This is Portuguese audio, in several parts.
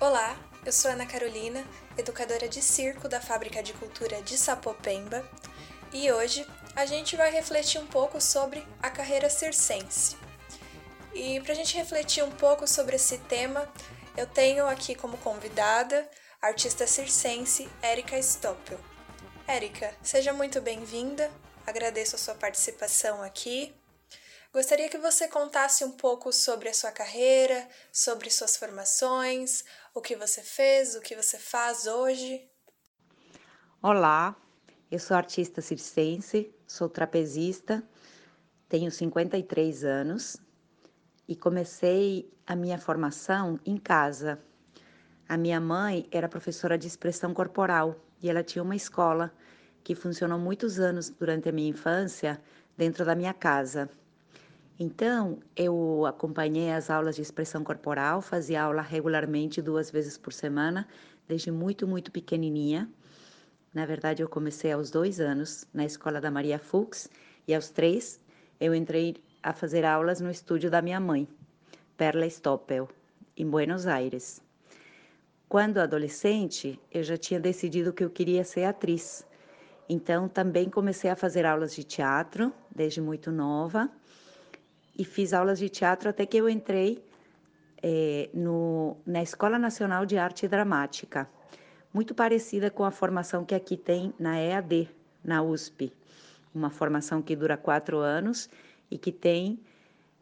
Olá, eu sou Ana Carolina, educadora de circo da Fábrica de Cultura de Sapopemba, e hoje a gente vai refletir um pouco sobre a carreira circense. E para a gente refletir um pouco sobre esse tema, eu tenho aqui como convidada a artista circense Erika Stoppel. Érica, seja muito bem-vinda, agradeço a sua participação aqui. Gostaria que você contasse um pouco sobre a sua carreira, sobre suas formações, o que você fez, o que você faz hoje. Olá, eu sou artista circense, sou trapezista, tenho 53 anos e comecei a minha formação em casa. A minha mãe era professora de expressão corporal e ela tinha uma escola que funcionou muitos anos durante a minha infância dentro da minha casa. Então, eu acompanhei as aulas de expressão corporal, fazia aula regularmente duas vezes por semana, desde muito, muito pequenininha. Na verdade, eu comecei aos dois anos na escola da Maria Fuchs e aos três eu entrei a fazer aulas no estúdio da minha mãe, Perla Stoppel, em Buenos Aires. Quando adolescente, eu já tinha decidido que eu queria ser atriz. Então, também comecei a fazer aulas de teatro desde muito nova e fiz aulas de teatro até que eu entrei é, no, na Escola Nacional de Arte Dramática, muito parecida com a formação que aqui tem na EAD, na USP, uma formação que dura quatro anos e que tem,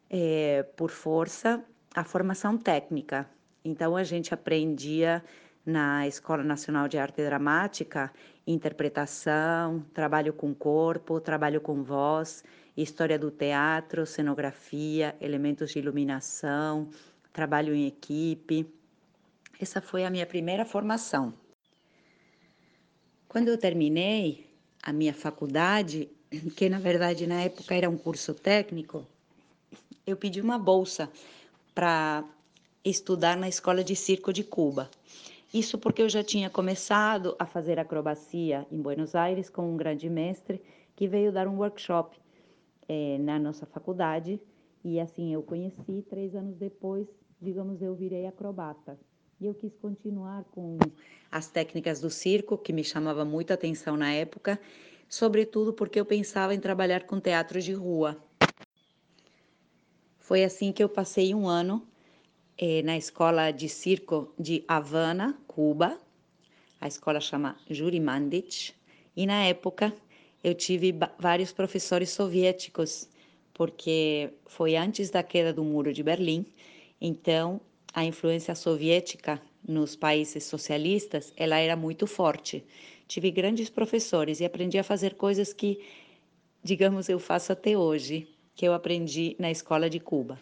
é, por força, a formação técnica. Então, a gente aprendia na Escola Nacional de Arte Dramática interpretação, trabalho com corpo, trabalho com voz história do teatro, cenografia, elementos de iluminação, trabalho em equipe. Essa foi a minha primeira formação. Quando eu terminei a minha faculdade, que na verdade na época era um curso técnico, eu pedi uma bolsa para estudar na Escola de Circo de Cuba. Isso porque eu já tinha começado a fazer acrobacia em Buenos Aires com um grande mestre que veio dar um workshop é, na nossa faculdade. E assim eu conheci três anos depois digamos eu virei acrobata. E eu quis continuar com as técnicas do circo que me chamava muita atenção na época sobretudo porque eu pensava em trabalhar com teatro de rua. Foi assim que eu passei um ano é, na escola de circo de Havana Cuba. A escola chama Juri Mandic e na época eu tive vários professores soviéticos, porque foi antes da queda do Muro de Berlim, então a influência soviética nos países socialistas, ela era muito forte. Tive grandes professores e aprendi a fazer coisas que, digamos, eu faço até hoje, que eu aprendi na escola de Cuba.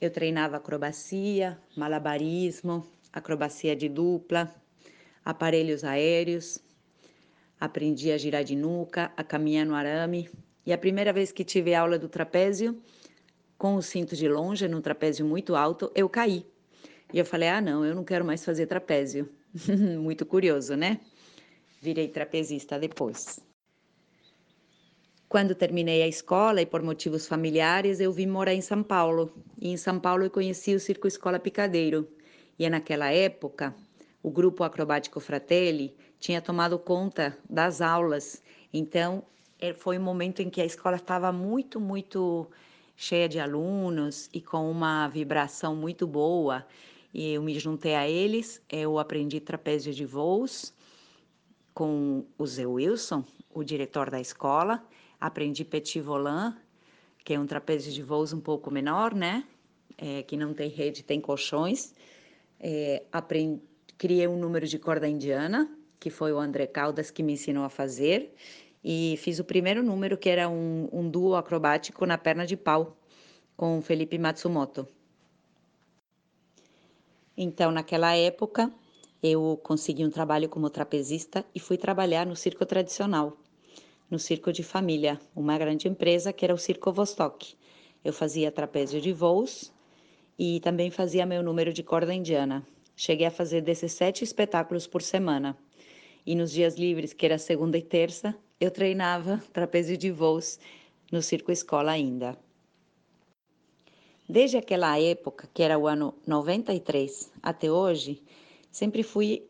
Eu treinava acrobacia, malabarismo, acrobacia de dupla, aparelhos aéreos, aprendi a girar de nuca, a caminhar no arame. E a primeira vez que tive aula do trapézio, com o cinto de longe, num trapézio muito alto, eu caí. E eu falei: ah, não, eu não quero mais fazer trapézio. muito curioso, né? Virei trapezista depois. Quando terminei a escola e por motivos familiares, eu vim morar em São Paulo. E em São Paulo eu conheci o Circo Escola Picadeiro. E é naquela época, o grupo acrobático Fratelli tinha tomado conta das aulas. Então, é, foi um momento em que a escola estava muito, muito cheia de alunos e com uma vibração muito boa. E eu me juntei a eles, eu aprendi trapézio de voos com o Zé Wilson, o diretor da escola, aprendi petit volant, que é um trapézio de voos um pouco menor, né? É, que não tem rede, tem colchões. É, aprendi, criei um número de corda indiana, que foi o André Caldas que me ensinou a fazer, e fiz o primeiro número, que era um, um duo acrobático na perna de pau, com Felipe Matsumoto. Então, naquela época, eu consegui um trabalho como trapezista e fui trabalhar no circo tradicional, no circo de família, uma grande empresa que era o Circo Vostok. Eu fazia trapézio de voos e também fazia meu número de corda indiana. Cheguei a fazer 17 espetáculos por semana. E nos dias livres, que era segunda e terça, eu treinava trapézio de voos no Circo Escola ainda. Desde aquela época, que era o ano 93, até hoje, sempre fui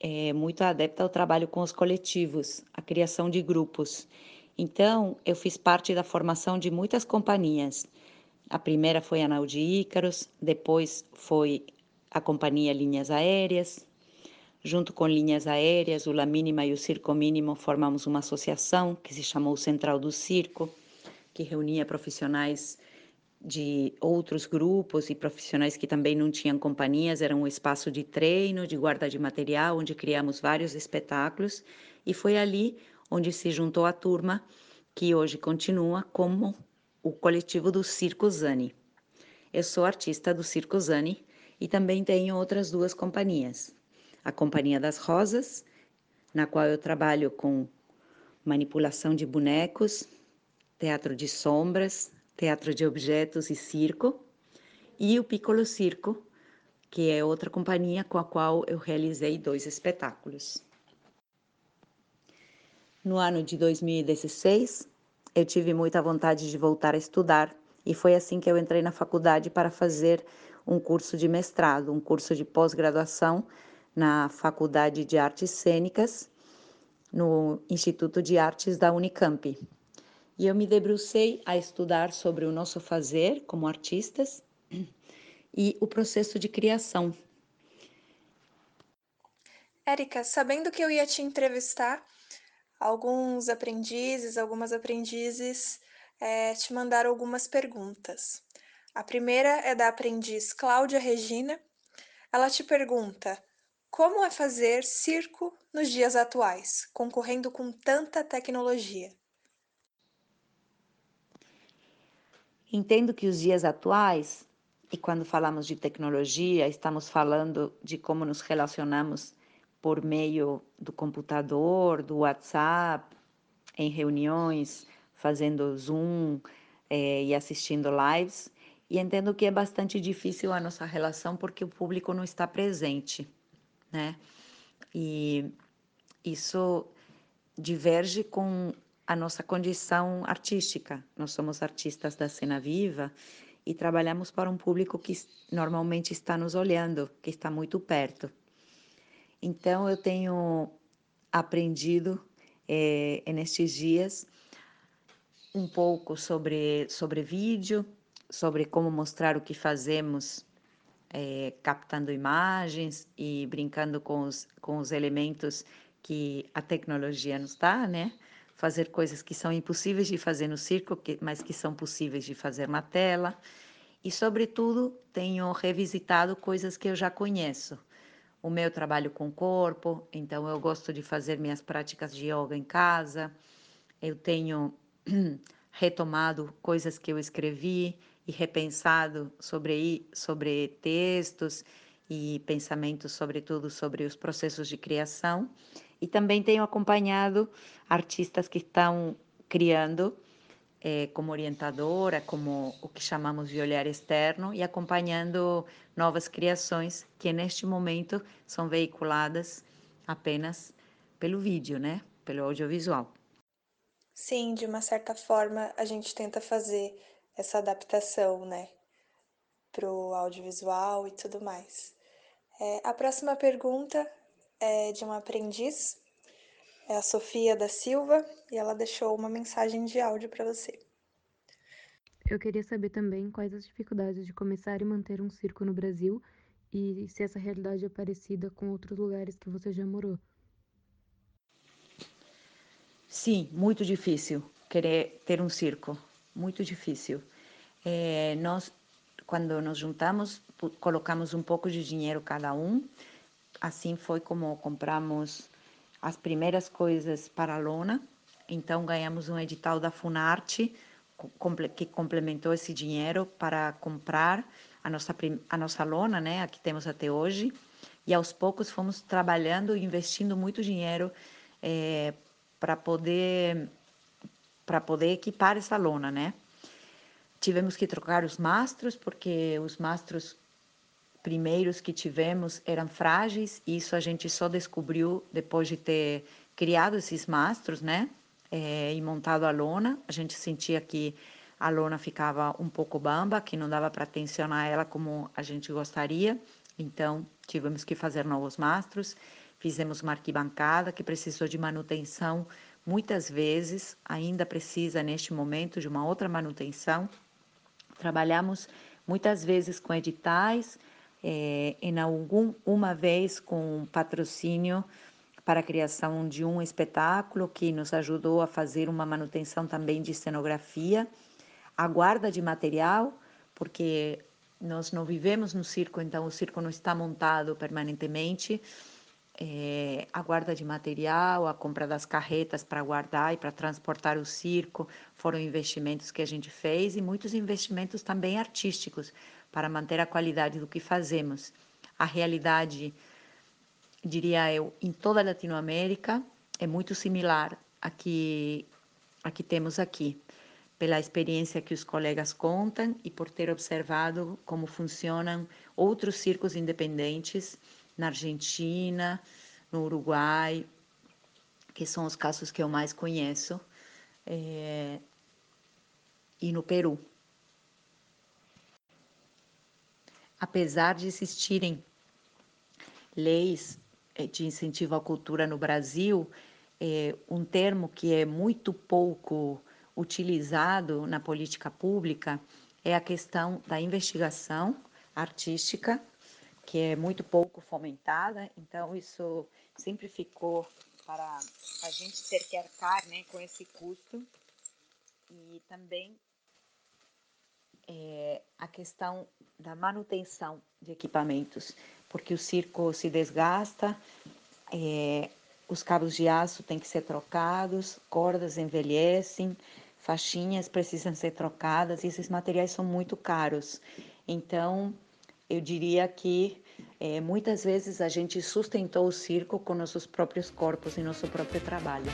é, muito adepta ao trabalho com os coletivos, a criação de grupos. Então, eu fiz parte da formação de muitas companhias. A primeira foi a Naudi Ícaros, depois foi a Companhia Linhas Aéreas. Junto com Linhas Aéreas, o La Mínima e o Circo Mínimo formamos uma associação que se chamou Central do Circo, que reunia profissionais de outros grupos e profissionais que também não tinham companhias, era um espaço de treino, de guarda de material, onde criamos vários espetáculos, e foi ali onde se juntou a turma que hoje continua como o coletivo do Circo Zani. Eu sou artista do Circo Zani e também tenho outras duas companhias. A Companhia das Rosas, na qual eu trabalho com manipulação de bonecos, teatro de sombras, teatro de objetos e circo, e o Piccolo Circo, que é outra companhia com a qual eu realizei dois espetáculos. No ano de 2016, eu tive muita vontade de voltar a estudar e foi assim que eu entrei na faculdade para fazer um curso de mestrado, um curso de pós-graduação na Faculdade de Artes Cênicas, no Instituto de Artes da Unicamp. E eu me debrucei a estudar sobre o nosso fazer como artistas e o processo de criação. Érica, sabendo que eu ia te entrevistar, alguns aprendizes, algumas aprendizes é, te mandaram algumas perguntas. A primeira é da aprendiz Cláudia Regina. Ela te pergunta: como é fazer circo nos dias atuais, concorrendo com tanta tecnologia? Entendo que os dias atuais, e quando falamos de tecnologia, estamos falando de como nos relacionamos por meio do computador, do WhatsApp, em reuniões, fazendo Zoom é, e assistindo lives. E entendo que é bastante difícil a nossa relação porque o público não está presente, né? E isso diverge com a nossa condição artística. Nós somos artistas da cena viva e trabalhamos para um público que normalmente está nos olhando, que está muito perto. Então, eu tenho aprendido é, nestes dias um pouco sobre, sobre vídeo, sobre como mostrar o que fazemos, é, captando imagens e brincando com os, com os elementos que a tecnologia nos dá, né? fazer coisas que são impossíveis de fazer no circo, que, mas que são possíveis de fazer na tela. E, sobretudo, tenho revisitado coisas que eu já conheço. O meu trabalho com o corpo, então eu gosto de fazer minhas práticas de yoga em casa. Eu tenho retomado coisas que eu escrevi e repensado sobre, sobre textos e pensamentos, sobretudo, sobre os processos de criação. E também tenho acompanhado artistas que estão criando é, como orientadora, como o que chamamos de olhar externo, e acompanhando novas criações que neste momento são veiculadas apenas pelo vídeo, né? Pelo audiovisual. Sim, de uma certa forma a gente tenta fazer essa adaptação, né? Para o audiovisual e tudo mais. É, a próxima pergunta é de uma aprendiz, é a Sofia da Silva, e ela deixou uma mensagem de áudio para você. Eu queria saber também quais as dificuldades de começar e manter um circo no Brasil e se essa realidade é parecida com outros lugares que você já morou. Sim, muito difícil querer ter um circo, muito difícil. É, nós, quando nos juntamos, colocamos um pouco de dinheiro cada um Assim foi como compramos as primeiras coisas para a lona. Então ganhamos um edital da Funarte que complementou esse dinheiro para comprar a nossa a nossa lona, né, a que temos até hoje. E aos poucos fomos trabalhando e investindo muito dinheiro é, para poder para poder equipar essa lona, né? Tivemos que trocar os mastros porque os mastros primeiros que tivemos eram frágeis, e isso a gente só descobriu depois de ter criado esses mastros, né? É, e montado a lona. A gente sentia que a lona ficava um pouco bamba, que não dava para tensionar ela como a gente gostaria, então tivemos que fazer novos mastros, fizemos uma arquibancada que precisou de manutenção muitas vezes, ainda precisa neste momento de uma outra manutenção. Trabalhamos muitas vezes com editais, é, em algum, uma vez com patrocínio para a criação de um espetáculo que nos ajudou a fazer uma manutenção também de cenografia, a guarda de material, porque nós não vivemos no circo, então o circo não está montado permanentemente. É, a guarda de material, a compra das carretas para guardar e para transportar o circo foram investimentos que a gente fez e muitos investimentos também artísticos para manter a qualidade do que fazemos. A realidade diria eu, em toda a Latinoamérica é muito similar a que, a que temos aqui, pela experiência que os colegas contam e por ter observado como funcionam outros circos independentes na Argentina, no Uruguai, que são os casos que eu mais conheço, é, e no Peru. Apesar de existirem leis eh, de incentivo à cultura no Brasil, é um termo que é muito pouco utilizado na política pública é a questão da investigação artística, que é muito pouco fomentada, então isso sempre ficou para a gente ter que arcar né, com esse custo. E também é, a questão da manutenção de equipamentos porque o circo se desgasta, é, os cabos de aço têm que ser trocados, cordas envelhecem, faixinhas precisam ser trocadas e esses materiais são muito caros. Então, eu diria que é, muitas vezes a gente sustentou o circo com nossos próprios corpos e nosso próprio trabalho.